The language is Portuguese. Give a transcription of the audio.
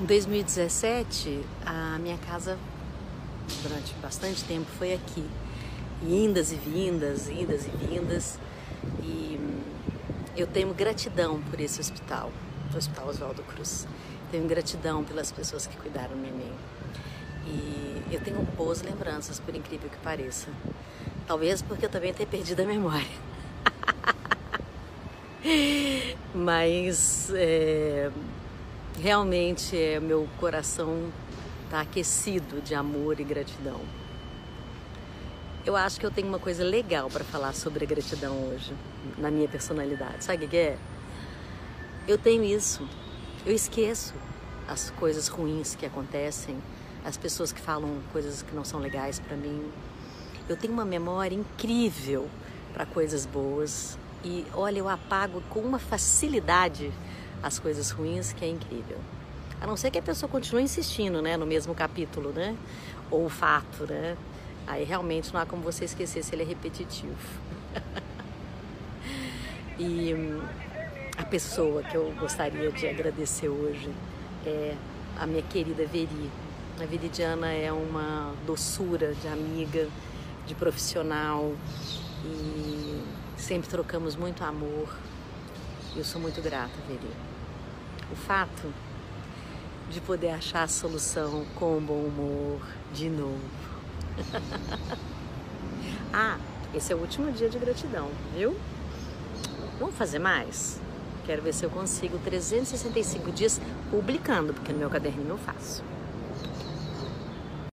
Em 2017, a minha casa, durante bastante tempo, foi aqui. Indas e vindas, idas e vindas. E eu tenho gratidão por esse hospital, o Hospital Oswaldo Cruz. Tenho gratidão pelas pessoas que cuidaram de mim. E eu tenho boas lembranças, por incrível que pareça. Talvez porque eu também tenha perdido a memória. Mas é, realmente é, meu coração está aquecido de amor e gratidão. Eu acho que eu tenho uma coisa legal para falar sobre a gratidão hoje, na minha personalidade. Sabe o que é? Eu tenho isso. Eu esqueço as coisas ruins que acontecem, as pessoas que falam coisas que não são legais para mim. Eu tenho uma memória incrível para coisas boas e olha, eu apago com uma facilidade as coisas ruins que é incrível. A não ser que a pessoa continue insistindo, né, no mesmo capítulo, né? Ou fato, né? Aí realmente não há como você esquecer se ele é repetitivo. e hum, a pessoa que eu gostaria de agradecer hoje é a minha querida Veri. A Veridiana é uma doçura de amiga, de profissional e sempre trocamos muito amor. Eu sou muito grata, Veri o fato de poder achar a solução com bom humor de novo. ah, esse é o último dia de gratidão, viu? Vamos fazer mais? Quero ver se eu consigo 365 dias publicando, porque no meu caderninho eu faço.